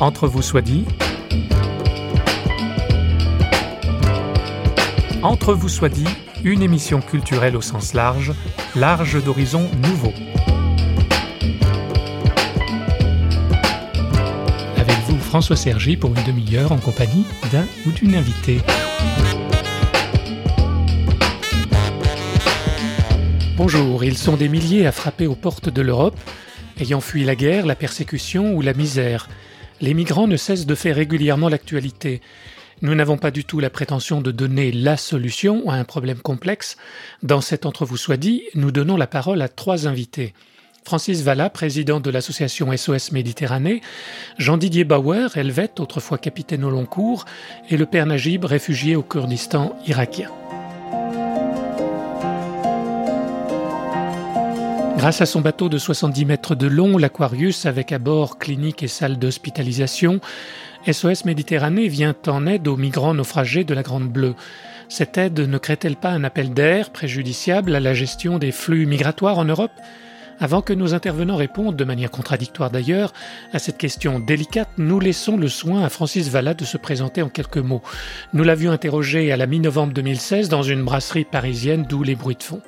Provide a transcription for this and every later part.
Entre vous soit dit. Entre vous soit dit, une émission culturelle au sens large, large d'horizons nouveaux. Avec vous, François Sergi, pour une demi-heure en compagnie d'un ou d'une invitée. Bonjour, ils sont des milliers à frapper aux portes de l'Europe, ayant fui la guerre, la persécution ou la misère. Les migrants ne cessent de faire régulièrement l'actualité. Nous n'avons pas du tout la prétention de donner la solution à un problème complexe. Dans cet entrevue soit dit, nous donnons la parole à trois invités. Francis Valla, président de l'association SOS Méditerranée, Jean-Didier Bauer, helvète, autrefois capitaine au long cours, et le père Najib, réfugié au Kurdistan irakien. Grâce à son bateau de 70 mètres de long, l'Aquarius, avec à bord clinique et salle d'hospitalisation, SOS Méditerranée vient en aide aux migrants naufragés de la Grande Bleue. Cette aide ne crée-t-elle pas un appel d'air préjudiciable à la gestion des flux migratoires en Europe? Avant que nos intervenants répondent, de manière contradictoire d'ailleurs, à cette question délicate, nous laissons le soin à Francis Valla de se présenter en quelques mots. Nous l'avions interrogé à la mi-novembre 2016 dans une brasserie parisienne d'où les bruits de fond.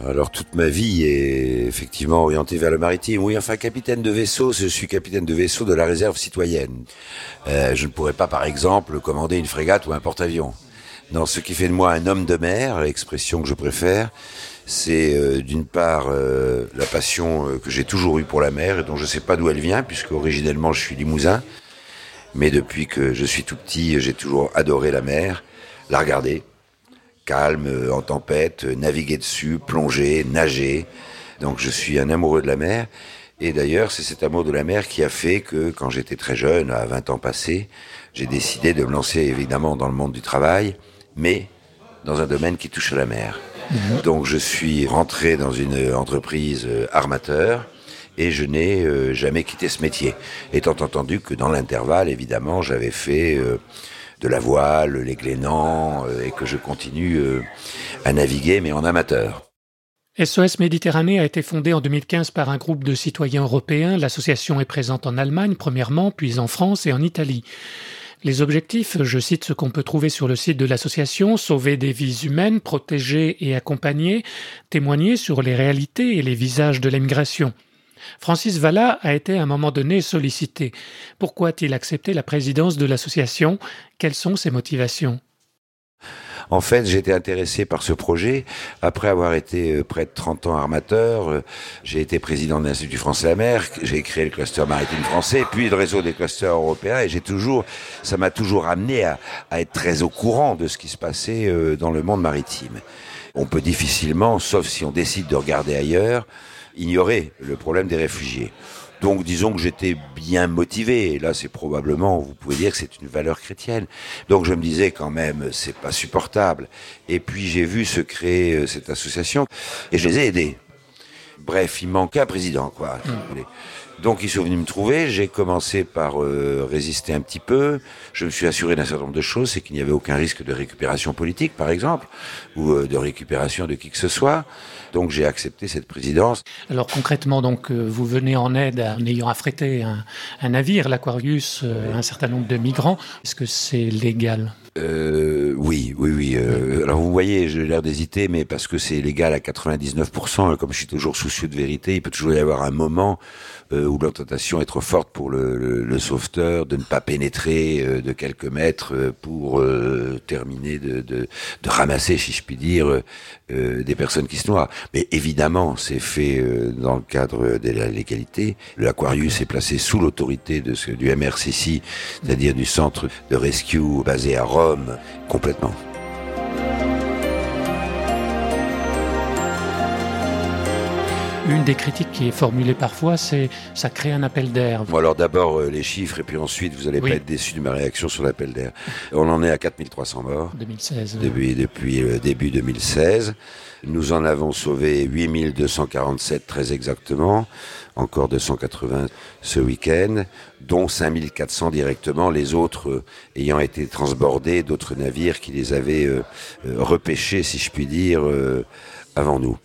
Alors toute ma vie est effectivement orientée vers le maritime. Oui, enfin capitaine de vaisseau, je suis capitaine de vaisseau de la réserve citoyenne. Euh, je ne pourrais pas, par exemple, commander une frégate ou un porte-avions. Non, ce qui fait de moi un homme de mer, l'expression que je préfère, c'est euh, d'une part euh, la passion que j'ai toujours eue pour la mer dont je ne sais pas d'où elle vient, puisque originellement je suis limousin. Mais depuis que je suis tout petit, j'ai toujours adoré la mer, la regarder, calme, euh, en tempête, euh, naviguer dessus, plonger, nager. Donc je suis un amoureux de la mer. Et d'ailleurs, c'est cet amour de la mer qui a fait que quand j'étais très jeune, à 20 ans passés, j'ai décidé de me lancer évidemment dans le monde du travail, mais dans un domaine qui touche à la mer. Mhm. Donc je suis rentré dans une entreprise euh, armateur et je n'ai jamais quitté ce métier, étant entendu que dans l'intervalle, évidemment, j'avais fait de la voile, les glénans, euh, et que je continue euh, à naviguer, mais en amateur. SOS Méditerranée a été fondée en 2015 par un groupe de citoyens européens. L'association est présente en Allemagne premièrement, puis en France et en Italie. Les objectifs, je cite ce qu'on peut trouver sur le site de l'association, sauver des vies humaines, protéger et accompagner, témoigner sur les réalités et les visages de l'immigration. Francis Valla a été à un moment donné sollicité. Pourquoi a-t-il accepté la présidence de l'association? Quelles sont ses motivations? En fait, j'étais intéressé par ce projet. Après avoir été euh, près de 30 ans armateur, euh, j'ai été président de l'Institut français à la mer, j'ai créé le cluster maritime français, puis le réseau des clusters européens, et j'ai toujours, ça m'a toujours amené à, être très au courant de ce qui se passait euh, dans le monde maritime. On peut difficilement, sauf si on décide de regarder ailleurs, ignorer le problème des réfugiés. Donc disons que j'étais bien motivé. Et là, c'est probablement, vous pouvez dire que c'est une valeur chrétienne. Donc je me disais quand même, c'est pas supportable. Et puis j'ai vu se créer euh, cette association et je les ai aidés. Bref, il manquait un président, quoi. Mmh. Donc ils sont venus me trouver, j'ai commencé par euh, résister un petit peu, je me suis assuré d'un certain nombre de choses, c'est qu'il n'y avait aucun risque de récupération politique par exemple, ou euh, de récupération de qui que ce soit. Donc j'ai accepté cette présidence. Alors concrètement, donc euh, vous venez en aide en ayant affrété un, un navire, l'Aquarius, un certain nombre de migrants. Est-ce que c'est légal? Euh, oui, oui, oui. Euh, alors vous voyez, j'ai l'air d'hésiter, mais parce que c'est légal à 99%, comme je suis toujours soucieux de vérité, il peut toujours y avoir un moment euh, où la tentation est trop forte pour le, le, sauveteur de ne pas pénétrer euh, de quelques mètres euh, pour terminer de, de, de, ramasser, si je puis dire, des personnes qui se noient. Mais évidemment, c'est fait dans le cadre de la légalité. L'Aquarius est placé sous l'autorité de ce, du MRCC, c'est-à-dire du centre de rescue basé à Rome, complètement. Une des critiques qui est formulée parfois, c'est ça crée un appel d'air. Bon, alors d'abord euh, les chiffres et puis ensuite vous n'allez pas être déçu de ma réaction sur l'appel d'air. On en est à 4300 morts. 2016. Depuis, depuis le début 2016. Nous en avons sauvé 8247 très exactement, encore 280 ce week-end, dont 5400 directement, les autres euh, ayant été transbordés, d'autres navires qui les avaient euh, repêchés, si je puis dire, avant nous.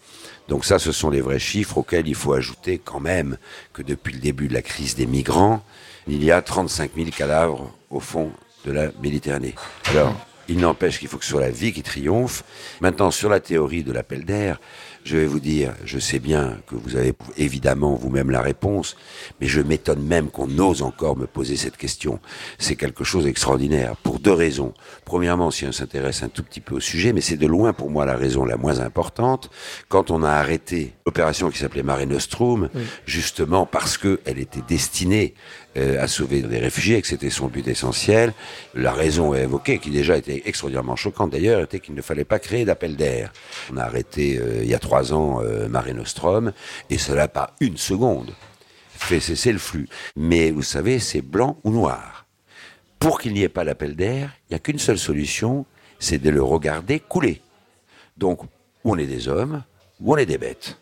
Donc ça, ce sont les vrais chiffres auxquels il faut ajouter quand même que depuis le début de la crise des migrants, il y a 35 000 cadavres au fond de la Méditerranée. Alors, il n'empêche qu'il faut que ce soit la vie qui triomphe. Maintenant, sur la théorie de l'appel d'air, je vais vous dire, je sais bien que vous avez évidemment vous-même la réponse, mais je m'étonne même qu'on ose encore me poser cette question. C'est quelque chose d'extraordinaire, pour deux raisons. Premièrement, si on s'intéresse un tout petit peu au sujet, mais c'est de loin pour moi la raison la moins importante, quand on a arrêté l'opération qui s'appelait Mare Nostrum, justement parce qu'elle était destinée euh, à sauver des réfugiés, et que c'était son but essentiel. La raison évoquée, qui déjà était extraordinairement choquante d'ailleurs, était qu'il ne fallait pas créer d'appel d'air. On a arrêté euh, il y a trois ans euh, Mare Nostrum, et cela pas une seconde fait cesser le flux. Mais vous savez, c'est blanc ou noir. Pour qu'il n'y ait pas d'appel d'air, il n'y a qu'une seule solution, c'est de le regarder couler. Donc, on est des hommes, ou on est des bêtes.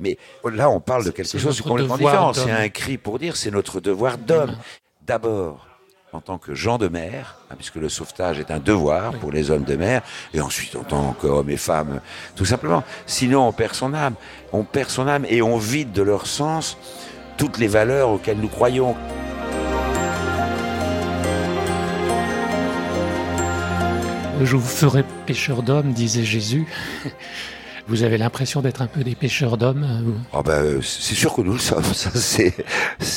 Mais là, on parle de quelque chose de complètement différent. C'est un cri pour dire c'est notre devoir d'homme. D'abord, en tant que gens de mer, hein, puisque le sauvetage est un devoir pour les hommes de mer, et ensuite en tant qu'hommes et femmes, tout simplement. Sinon, on perd son âme. On perd son âme et on vide de leur sens toutes les valeurs auxquelles nous croyons. Je vous ferai pêcheur d'hommes, disait Jésus. Vous avez l'impression d'être un peu des pêcheurs d'hommes oh ben, C'est sûr que nous le sommes. Ça,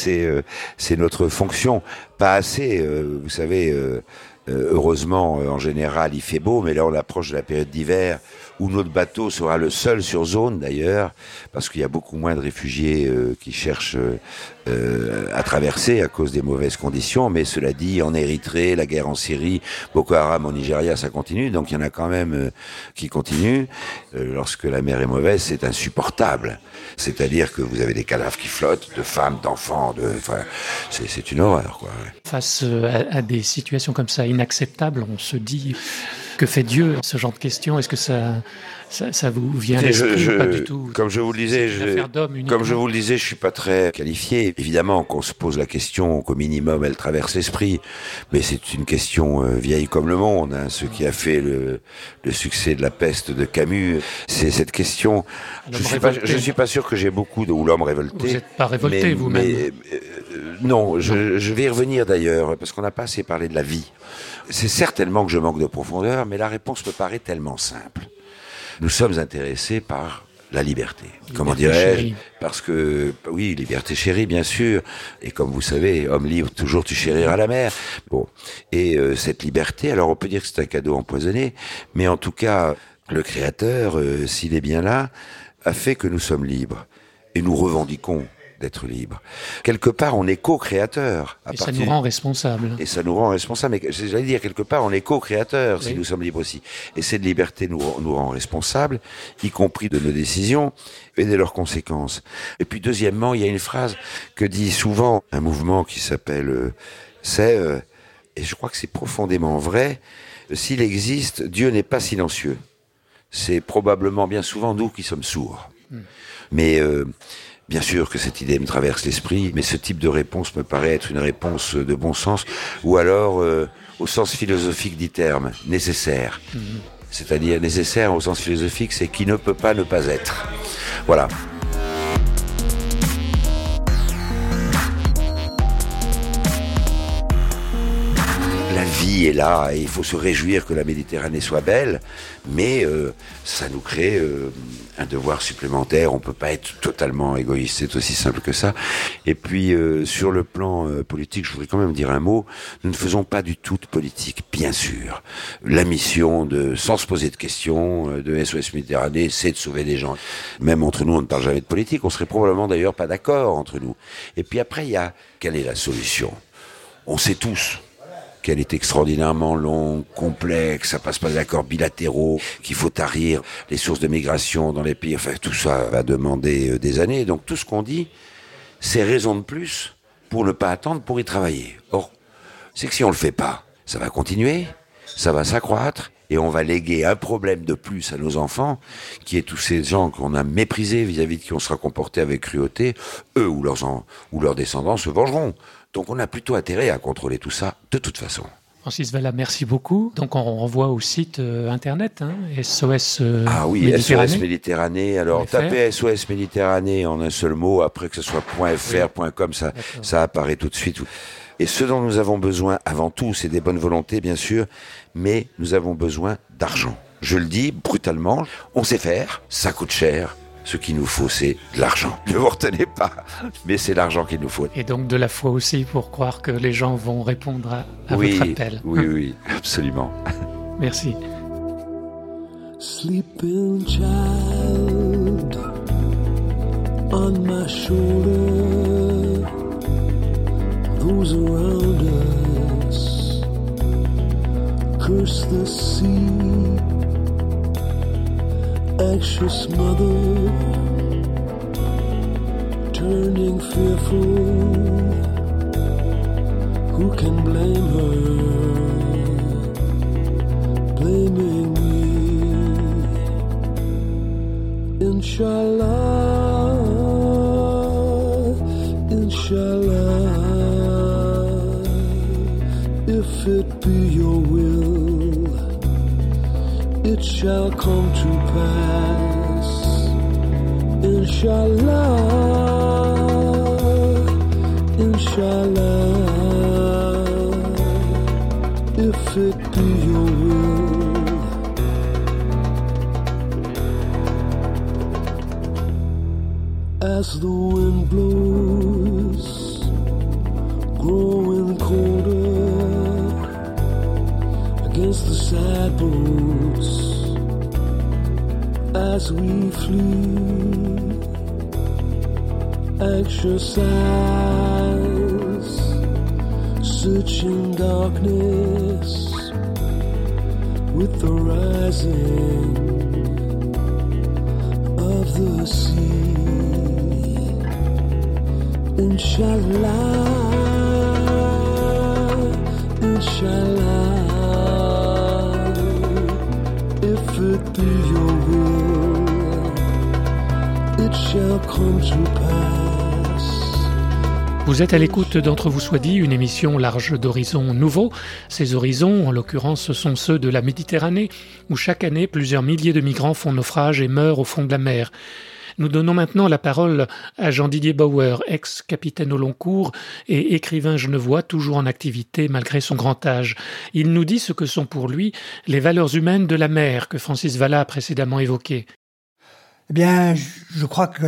euh, c'est notre fonction. Pas assez, euh, vous savez. Euh, heureusement, en général, il fait beau, mais là, on approche de la période d'hiver où notre bateau sera le seul sur zone, d'ailleurs, parce qu'il y a beaucoup moins de réfugiés qui cherchent euh, à traverser à cause des mauvaises conditions. Mais cela dit, en Érythrée, la guerre en Syrie, Boko Haram en Nigeria, ça continue. Donc il y en a quand même euh, qui continuent. Euh, lorsque la mer est mauvaise, c'est insupportable. C'est-à-dire que vous avez des cadavres qui flottent, de femmes, d'enfants, de, enfin, c'est une horreur, quoi. Face à des situations comme ça inacceptables, on se dit que fait Dieu Ce genre de questions, est-ce que ça, ça, vous vient à l'esprit pas du tout? Comme je vous le disais, je, comme je vous le disais, je suis pas très qualifié. Évidemment qu'on se pose la question qu'au minimum elle traverse l'esprit, mais c'est une question euh, vieille comme le monde. Hein. Ce qui a fait le, le, succès de la peste de Camus, c'est cette question. Je suis pas, je suis pas sûr que j'ai beaucoup de ou l'homme révolté. Vous n'êtes pas révolté vous-même. Euh, non, je, je vais y revenir d'ailleurs parce qu'on n'a pas assez parlé de la vie. C'est certainement que je manque de profondeur, mais la réponse me paraît tellement simple. Nous sommes intéressés par la liberté. Comment dirais-je Parce que, oui, liberté chérie, bien sûr. Et comme vous savez, homme libre, toujours tu chériras la mer. Bon. Et euh, cette liberté, alors on peut dire que c'est un cadeau empoisonné, mais en tout cas, le Créateur, euh, s'il est bien là, a fait que nous sommes libres. Et nous revendiquons d'être libre. Quelque part, on est co-créateur. Et ça nous rend responsables. Et ça nous rend responsables. Mais j'allais dire, quelque part, on est co-créateur si nous sommes libres aussi. Et cette liberté nous, nous rend responsables, y compris de nos décisions et de leurs conséquences. Et puis, deuxièmement, il y a une phrase que dit souvent un mouvement qui s'appelle, euh, c'est, euh, et je crois que c'est profondément vrai, s'il existe, Dieu n'est pas silencieux. C'est probablement bien souvent nous qui sommes sourds. Hmm. Mais euh, Bien sûr que cette idée me traverse l'esprit, mais ce type de réponse me paraît être une réponse de bon sens, ou alors, euh, au sens philosophique du terme, nécessaire. Mhm. C'est-à-dire nécessaire au sens philosophique, c'est qui ne peut pas ne pas être. Voilà. la vie est là et il faut se réjouir que la Méditerranée soit belle, mais euh, ça nous crée euh, un devoir supplémentaire. On peut pas être totalement égoïste, c'est aussi simple que ça. Et puis euh, sur le plan politique, je voudrais quand même dire un mot. Nous ne faisons pas du tout de politique, bien sûr. La mission de, sans se poser de questions, de SOS Méditerranée, c'est de sauver des gens. Même entre nous, on ne parle jamais de politique. On serait probablement d'ailleurs pas d'accord entre nous. Et puis après, il y a quelle est la solution? On sait tous qu'elle est extraordinairement longue, complexe, ça passe pas d'accords bilatéraux, qu'il faut tarir les sources de migration dans les pays, enfin tout ça va demander euh, des années. Donc tout ce qu'on dit, c'est raison de plus pour ne pas attendre pour y travailler. Or, c'est que si on le fait pas, ça va continuer, ça va s'accroître, et on va léguer un problème de plus à nos enfants, qui est tous ces gens qu'on a méprisés vis-à-vis de qui on sera comporté avec cruauté, eux ou leurs descendants se vengeront. Donc on a plutôt intérêt à contrôler tout ça de toute façon. Francis Valla, merci beaucoup. Donc on renvoie au site euh, internet hein, SOS euh, Ah oui, Méditerranée. SOS Méditerranée. Alors tapez SOS Méditerranée en un seul mot, après que ce soit .fr, .com, ça, ça apparaît tout de suite. Et ce dont nous avons besoin avant tout, c'est des bonnes volontés, bien sûr, mais nous avons besoin d'argent. Je le dis brutalement, on sait faire, ça coûte cher, ce qu'il nous faut, c'est de l'argent. Ne vous retenez pas, mais c'est l'argent qu'il nous faut. Et donc de la foi aussi pour croire que les gens vont répondre à, oui, votre appel. Oui, oui, absolument. Merci. Sleeping child on my shoulder, those around us curse the sea. Anxious mother turning fearful. Who can blame her? Blaming me. Inshallah, inshallah, if it be shall come to pass. Inshallah, Inshallah, if it be your will. As the wind blows, as we flee. Anxious eyes searching darkness with the rising of the sea. Inshallah, inshallah, if it be your Vous êtes à l'écoute d'Entre vous soit dit, une émission large d'horizons nouveaux. Ces horizons, en l'occurrence, sont ceux de la Méditerranée, où chaque année plusieurs milliers de migrants font naufrage et meurent au fond de la mer. Nous donnons maintenant la parole à Jean-Didier Bauer, ex-capitaine au long cours et écrivain genevois toujours en activité malgré son grand âge. Il nous dit ce que sont pour lui les valeurs humaines de la mer que Francis Valla a précédemment évoquées. Eh bien, je crois que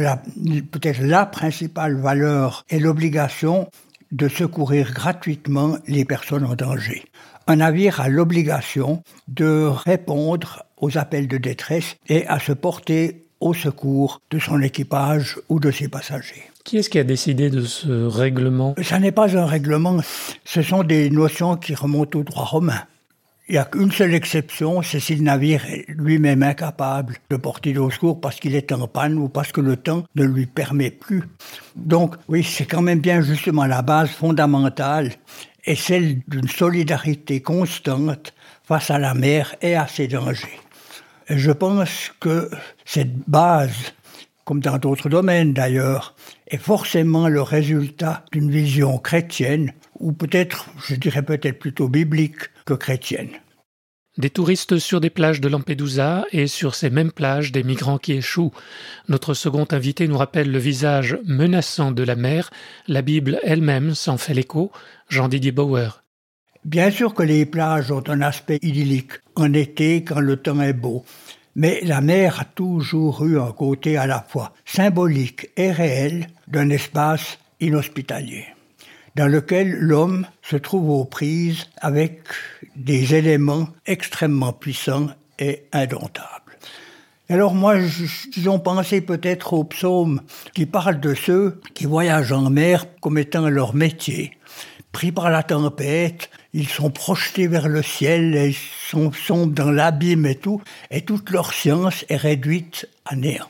peut-être la principale valeur est l'obligation de secourir gratuitement les personnes en danger. Un navire a l'obligation de répondre aux appels de détresse et à se porter au secours de son équipage ou de ses passagers. Qui est-ce qui a décidé de ce règlement? Ce n'est pas un règlement, ce sont des notions qui remontent au droit romain. Il n'y a qu'une seule exception, c'est si le navire est lui-même incapable de porter au secours parce qu'il est en panne ou parce que le temps ne lui permet plus. Donc oui, c'est quand même bien justement la base fondamentale et celle d'une solidarité constante face à la mer et à ses dangers. Et je pense que cette base, comme dans d'autres domaines d'ailleurs, est forcément le résultat d'une vision chrétienne, ou peut-être, je dirais peut-être plutôt biblique, que chrétienne. Des touristes sur des plages de Lampedusa et sur ces mêmes plages des migrants qui échouent. Notre second invité nous rappelle le visage menaçant de la mer. La Bible elle-même s'en fait l'écho. Jean-Didier Bauer. Bien sûr que les plages ont un aspect idyllique en été quand le temps est beau. Mais la mer a toujours eu un côté à la fois symbolique et réel d'un espace inhospitalier dans lequel l'homme se trouve aux prises avec des éléments extrêmement puissants et indomptables. Alors moi, disons, pensé peut-être aux psaumes qui parlent de ceux qui voyagent en mer comme étant leur métier. Pris par la tempête, ils sont projetés vers le ciel, et sont, sont dans l'abîme et tout, et toute leur science est réduite à néant.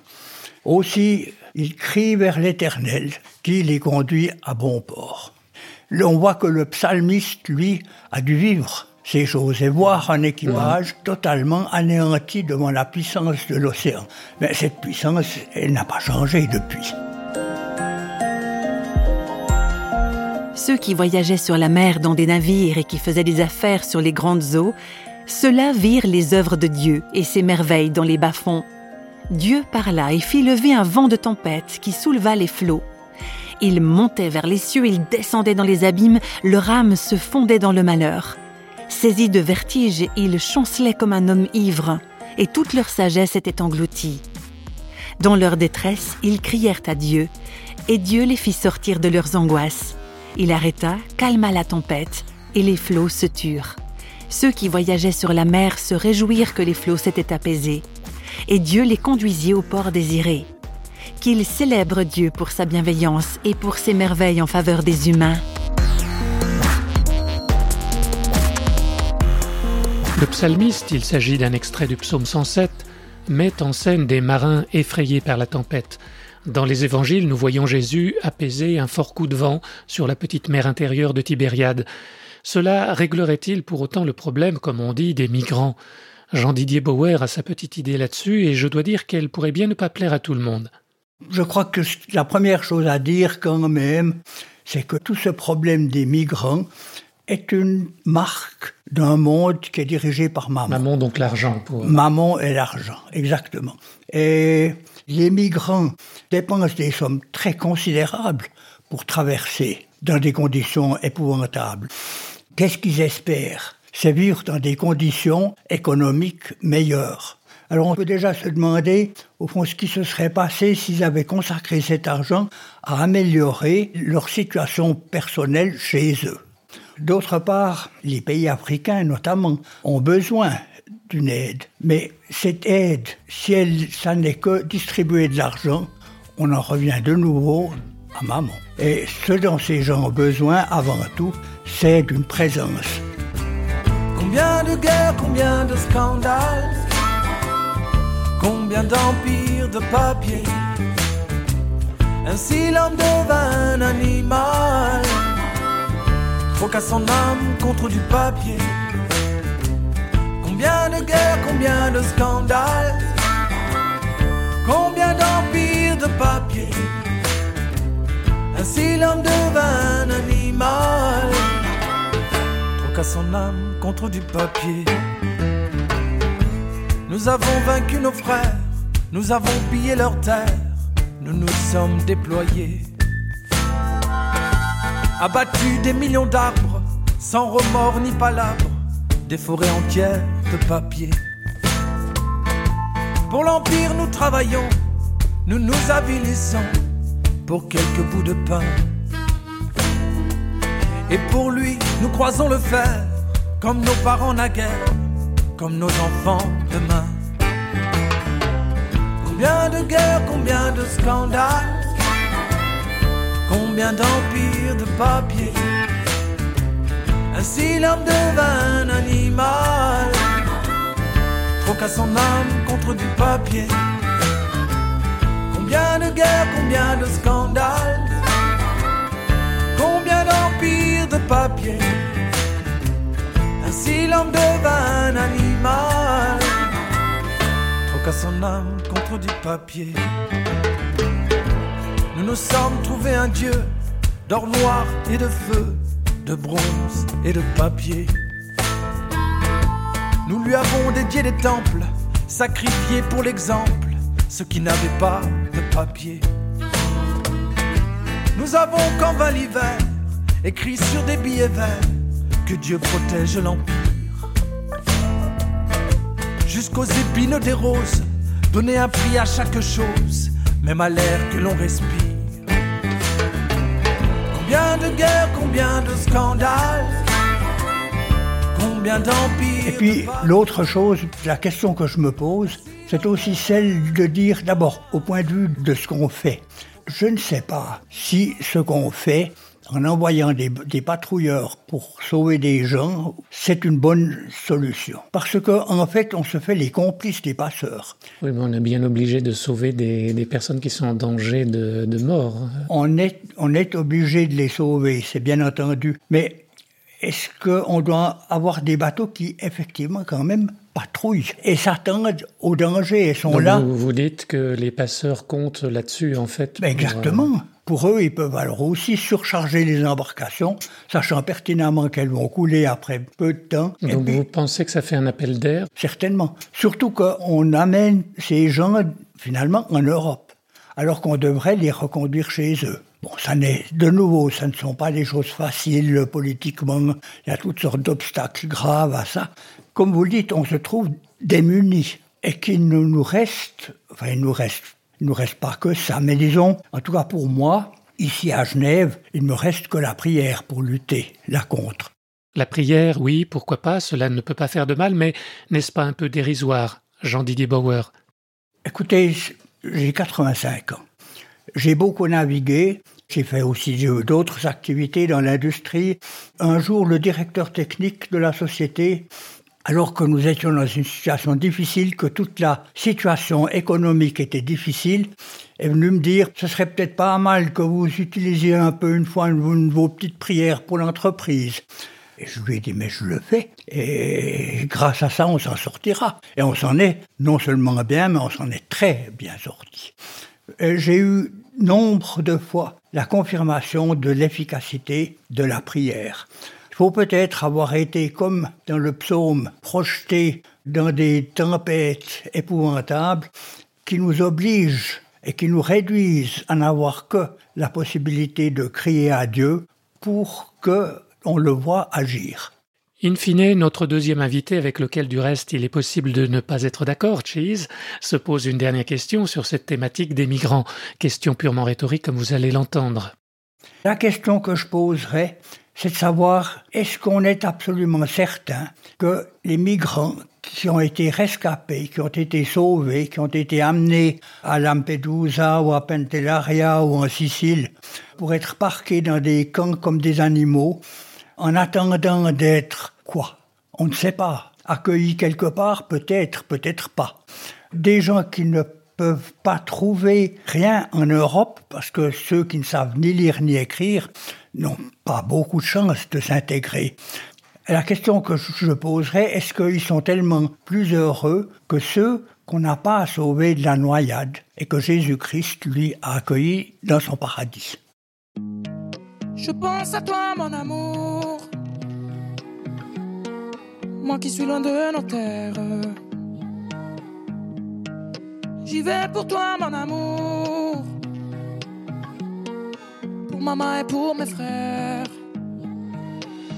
Aussi, ils crient vers l'Éternel, qui les conduit à bon port on voit que le psalmiste, lui, a dû vivre ces choses et voir un équipage totalement anéanti devant la puissance de l'océan. Mais cette puissance, elle n'a pas changé depuis. ceux qui voyageaient sur la mer dans des navires et qui faisaient des affaires sur les grandes eaux, ceux-là virent les œuvres de Dieu et ses merveilles dans les bas-fonds. Dieu parla et fit lever un vent de tempête qui souleva les flots. Il montait vers les cieux, il descendait dans les abîmes, leur âme se fondait dans le malheur. Saisis de vertige, ils chancelaient comme un homme ivre, et toute leur sagesse était engloutie. Dans leur détresse, ils crièrent à Dieu, et Dieu les fit sortir de leurs angoisses. Il arrêta, calma la tempête, et les flots se turent. Ceux qui voyageaient sur la mer se réjouirent que les flots s'étaient apaisés, et Dieu les conduisit au port désiré. Qu'ils célèbrent Dieu pour sa bienveillance et pour ses merveilles en faveur des humains. Le psalmiste, il s'agit d'un extrait du psaume 107, met en scène des marins effrayés par la tempête. Dans les évangiles, nous voyons Jésus apaiser un fort coup de vent sur la petite mer intérieure de Tibériade. Cela réglerait-il pour autant le problème, comme on dit, des migrants? Jean-Didier Bauer a sa petite idée là-dessus et je dois dire qu'elle pourrait bien ne pas plaire à tout le monde. Je crois que la première chose à dire quand même, c'est que tout ce problème des migrants est une marque d'un monde qui est dirigé par maman. Maman, donc l'argent. Pour... Maman et l'argent, exactement. Et les migrants dépensent des sommes très considérables pour traverser dans des conditions épouvantables. Qu'est-ce qu'ils espèrent? C'est vivre dans des conditions économiques meilleures. Alors on peut déjà se demander, au fond, ce qui se serait passé s'ils avaient consacré cet argent à améliorer leur situation personnelle chez eux. D'autre part, les pays africains notamment ont besoin d'une aide. Mais cette aide, si elle, ça n'est que distribuer de l'argent, on en revient de nouveau à maman. Et ce dont ces gens ont besoin avant tout, c'est d'une présence. Combien de guerres, combien de scandales, combien d'empires de papier. Ainsi l'homme devint un animal qu'à son âme contre du papier. Combien de guerres, combien de scandales, combien d'empires de papier. Ainsi l'homme devint un animal, qu'à son âme contre du papier. Nous avons vaincu nos frères, nous avons pillé leurs terres, nous nous sommes déployés abattu des millions d'arbres, sans remords ni palabres, des forêts entières de papier. Pour l'Empire, nous travaillons, nous nous avilissons pour quelques bouts de pain. Et pour lui, nous croisons le fer, comme nos parents naguère, comme nos enfants demain. Combien de guerres, combien de scandales Combien d'empires de papier Ainsi l'homme devint un animal Troqua son âme contre du papier. Combien de guerres, combien de scandales Combien d'empires de papier Ainsi l'homme devint un animal Troqua son âme contre du papier nous nous sommes trouvés un Dieu d'or noir et de feu, de bronze et de papier. Nous lui avons dédié des temples, sacrifiés pour l'exemple, ceux qui n'avaient pas de papier. Nous avons, quand vint l'hiver, écrit sur des billets verts que Dieu protège l'empire. Jusqu'aux épines des roses, donner un prix à chaque chose, même à l'air que l'on respire. Combien de guerres, combien de scandales, combien d'empires. Et puis l'autre chose, la question que je me pose, c'est aussi celle de dire d'abord au point de vue de ce qu'on fait. Je ne sais pas si ce qu'on fait en envoyant des, patrouilleurs pour sauver des gens, c'est une bonne solution. Parce qu'en en fait, on se fait les complices des passeurs. Oui, mais on est bien obligé de sauver des, personnes qui sont en danger de, mort. On est, on est obligé de les sauver, c'est bien entendu. Mais est-ce qu'on doit avoir des bateaux qui, effectivement, quand même, patrouillent et s'attendent au danger et sont là? vous, vous, dites que les passeurs comptent là-dessus, en fait. Ben exactement. Pour, euh... pour eux, ils peuvent alors aussi surcharger les embarcations, sachant pertinemment qu'elles vont couler après peu de temps. Donc puis, vous pensez que ça fait un appel d'air? Certainement. Surtout qu'on amène ces gens, finalement, en Europe, alors qu'on devrait les reconduire chez eux. Bon, ça n'est de nouveau, ça ne sont pas des choses faciles politiquement. Il y a toutes sortes d'obstacles graves à ça. Comme vous le dites, on se trouve démunis et qu'il ne nous reste, enfin, il nous reste, il nous reste pas que ça, mais disons, en tout cas pour moi, ici à Genève, il me reste que la prière pour lutter là contre. La prière, oui, pourquoi pas, cela ne peut pas faire de mal, mais n'est-ce pas un peu dérisoire, Jean-Didier Bauer? Écoutez, j'ai 85 ans. J'ai beaucoup navigué, j'ai fait aussi d'autres activités dans l'industrie. Un jour, le directeur technique de la société, alors que nous étions dans une situation difficile, que toute la situation économique était difficile, est venu me dire ce serait peut-être pas mal que vous utilisiez un peu une fois une vos petites prières pour l'entreprise. Et je lui ai dit, mais je le fais. Et grâce à ça, on s'en sortira. Et on s'en est non seulement bien, mais on s'en est très bien sorti. J'ai eu nombre de fois la confirmation de l'efficacité de la prière. Il faut peut-être avoir été, comme dans le psaume, projeté dans des tempêtes épouvantables qui nous obligent et qui nous réduisent à n'avoir que la possibilité de crier à Dieu pour que on le voit agir. In fine, notre deuxième invité, avec lequel du reste il est possible de ne pas être d'accord, Cheese, se pose une dernière question sur cette thématique des migrants. Question purement rhétorique comme vous allez l'entendre. La question que je poserais, c'est de savoir est-ce qu'on est absolument certain que les migrants qui ont été rescapés, qui ont été sauvés, qui ont été amenés à Lampedusa ou à Pantellaria ou en Sicile pour être parqués dans des camps comme des animaux, en attendant d'être quoi? On ne sait pas. Accueillis quelque part, peut-être, peut-être pas. Des gens qui ne peuvent pas trouver rien en Europe, parce que ceux qui ne savent ni lire ni écrire n'ont pas beaucoup de chance de s'intégrer. La question que je poserais, est-ce qu'ils sont tellement plus heureux que ceux qu'on n'a pas sauvés de la noyade et que Jésus-Christ, lui, a accueillis dans son paradis? Je pense à toi, mon amour. Moi qui suis loin de nos terres. J'y vais pour toi, mon amour. Pour maman et pour mes frères.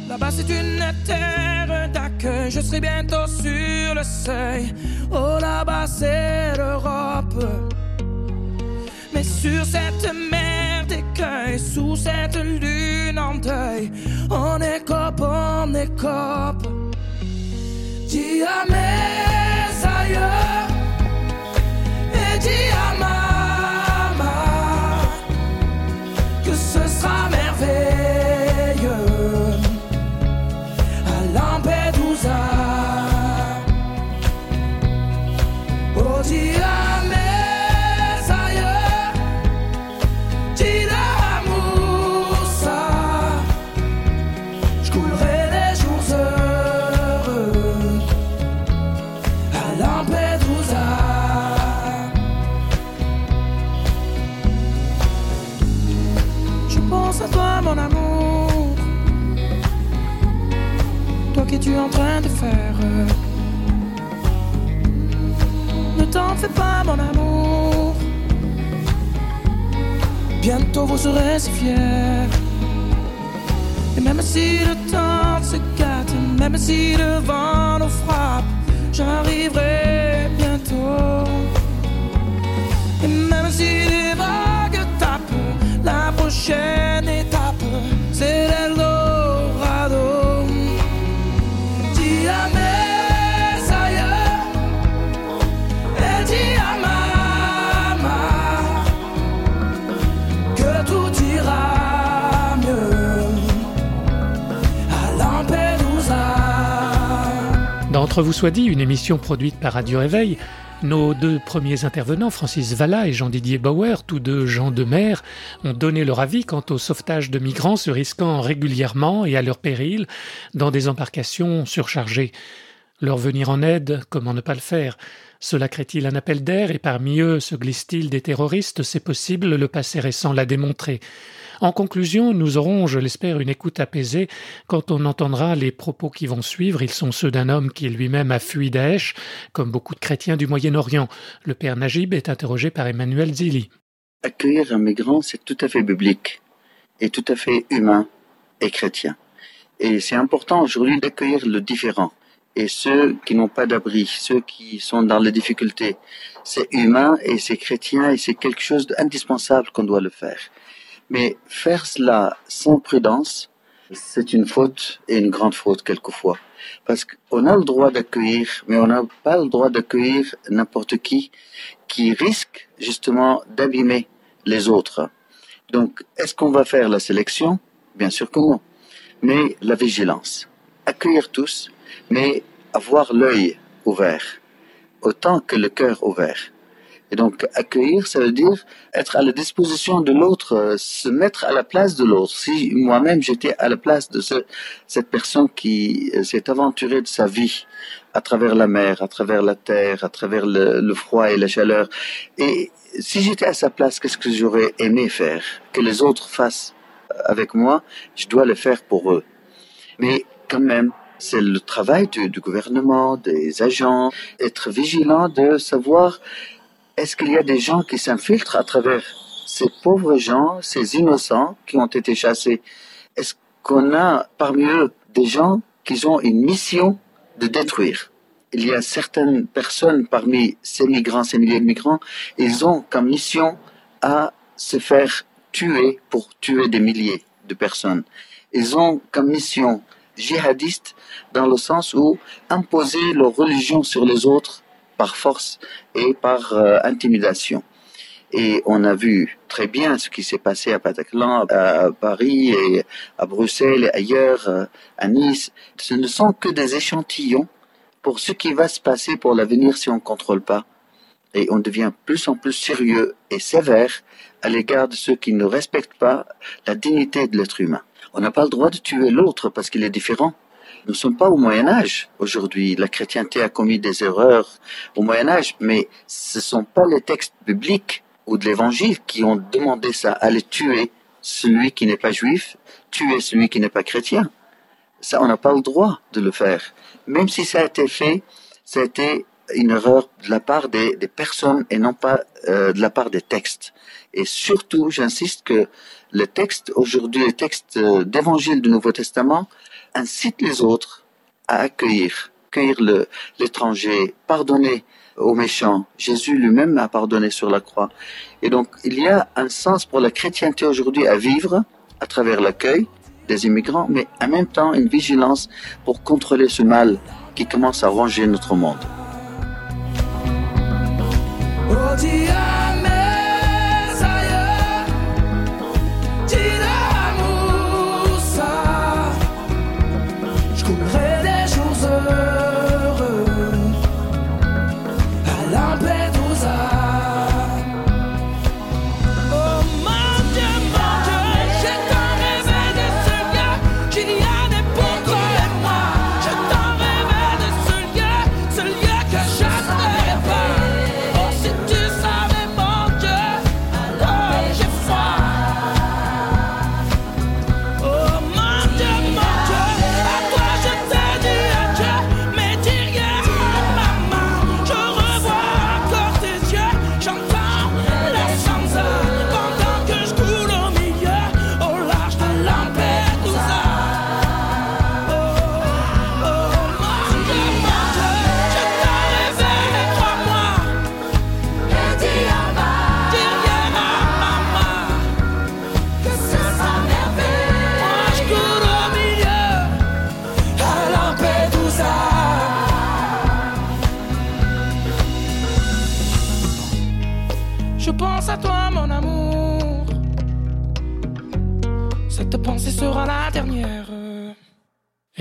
Là-bas, c'est une terre d'accueil. Je serai bientôt sur le seuil. Oh, là-bas, c'est l'Europe. Mais sur cette mer d'écueil, sous cette lune en deuil, on écope, on écope. Dis à mes ailleurs et dis à faire Ne t'en fais pas, mon amour. Bientôt vous serez si fiers. Et même si le temps se gâte, même si le vent nous frappe, j'arriverai bientôt. Et même si les vagues tapent, la prochaine D'entre vous soit dit, une émission produite par Radio Réveil, Nos deux premiers intervenants, Francis Valla et Jean-Didier Bauer, tous deux gens de mer, ont donné leur avis quant au sauvetage de migrants se risquant régulièrement et à leur péril dans des embarcations surchargées. Leur venir en aide, comment ne pas le faire? Cela crée-il un appel d'air et parmi eux se glisse-t-il des terroristes? C'est possible, le passé récent l'a démontré. En conclusion, nous aurons, je l'espère, une écoute apaisée quand on entendra les propos qui vont suivre. Ils sont ceux d'un homme qui lui-même a fui Daesh, comme beaucoup de chrétiens du Moyen-Orient. Le père Najib est interrogé par Emmanuel Zili. Accueillir un migrant, c'est tout à fait biblique et tout à fait humain et chrétien. Et c'est important aujourd'hui d'accueillir le différent et ceux qui n'ont pas d'abri, ceux qui sont dans les difficultés. C'est humain et c'est chrétien et c'est quelque chose d'indispensable qu'on doit le faire. Mais faire cela sans prudence, c'est une faute et une grande faute quelquefois. Parce qu'on a le droit d'accueillir, mais on n'a pas le droit d'accueillir n'importe qui qui risque justement d'abîmer les autres. Donc, est-ce qu'on va faire la sélection? Bien sûr que non. Mais la vigilance. Accueillir tous, mais avoir l'œil ouvert, autant que le cœur ouvert. Et donc accueillir, ça veut dire être à la disposition de l'autre, euh, se mettre à la place de l'autre. Si moi-même j'étais à la place de cette personne qui euh, s'est aventurée de sa vie à travers la mer, à travers la terre, à travers le, froid et la chaleur, et si j'étais à sa place, qu'est-ce que j'aurais aimé faire Que les autres fassent avec moi, je dois le faire pour eux. Mais quand même, c'est le travail du, gouvernement, des agents, être vigilant de savoir est-ce qu'il y a des gens qui s'infiltrent à travers ces pauvres gens, ces innocents qui ont été chassés? Est-ce qu'on a parmi eux des gens qui ont une mission de détruire? Il y a certaines personnes parmi ces migrants, ces milliers de migrants, ils ont comme mission à se faire tuer pour tuer des milliers de personnes. Ils ont comme mission djihadiste dans le sens où imposer leur religion sur les autres par force et par euh, intimidation. Et on a vu très bien ce qui s'est passé à Bataclan, à Paris et à Bruxelles et ailleurs, euh, à Nice. Ce ne sont que des échantillons pour ce qui va se passer pour l'avenir si on ne contrôle pas. Et on devient plus en plus sérieux et sévère à l'égard de ceux qui ne respectent pas la dignité de l'être humain. On n'a pas le droit de tuer l'autre parce qu'il est différent. Nous ne sommes pas au Moyen Âge aujourd'hui. La chrétienté a commis des erreurs au Moyen Âge, mais ce ne sont pas les textes bibliques ou de l'Évangile qui ont demandé ça, aller tuer celui qui n'est pas juif, tuer celui qui n'est pas chrétien. Ça, on n'a pas le droit de le faire. Même si ça a été fait, ça a été une erreur de la part des, personnes et non pas euh, de la part des textes. Et surtout, j'insiste que les textes, aujourd'hui, les textes euh, d'évangile du Nouveau Testament, incite les autres à accueillir, accueillir l'étranger, pardonner aux méchants. Jésus lui-même a pardonné sur la croix. Et donc, il y a un sens pour la chrétienté aujourd'hui à vivre à travers l'accueil des immigrants, mais en même temps une vigilance pour contrôler ce mal qui commence à ronger notre monde.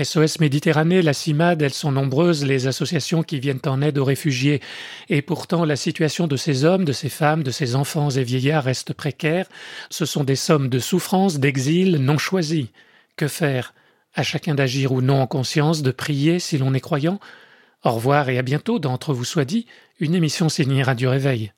SOS Méditerranée, la CIMAD, elles sont nombreuses, les associations qui viennent en aide aux réfugiés. Et pourtant, la situation de ces hommes, de ces femmes, de ces enfants et vieillards reste précaire. Ce sont des sommes de souffrance, d'exil non choisies. Que faire? À chacun d'agir ou non en conscience, de prier si l'on est croyant? Au revoir et à bientôt dans Entre vous soit dit, une émission signée Radio Réveil.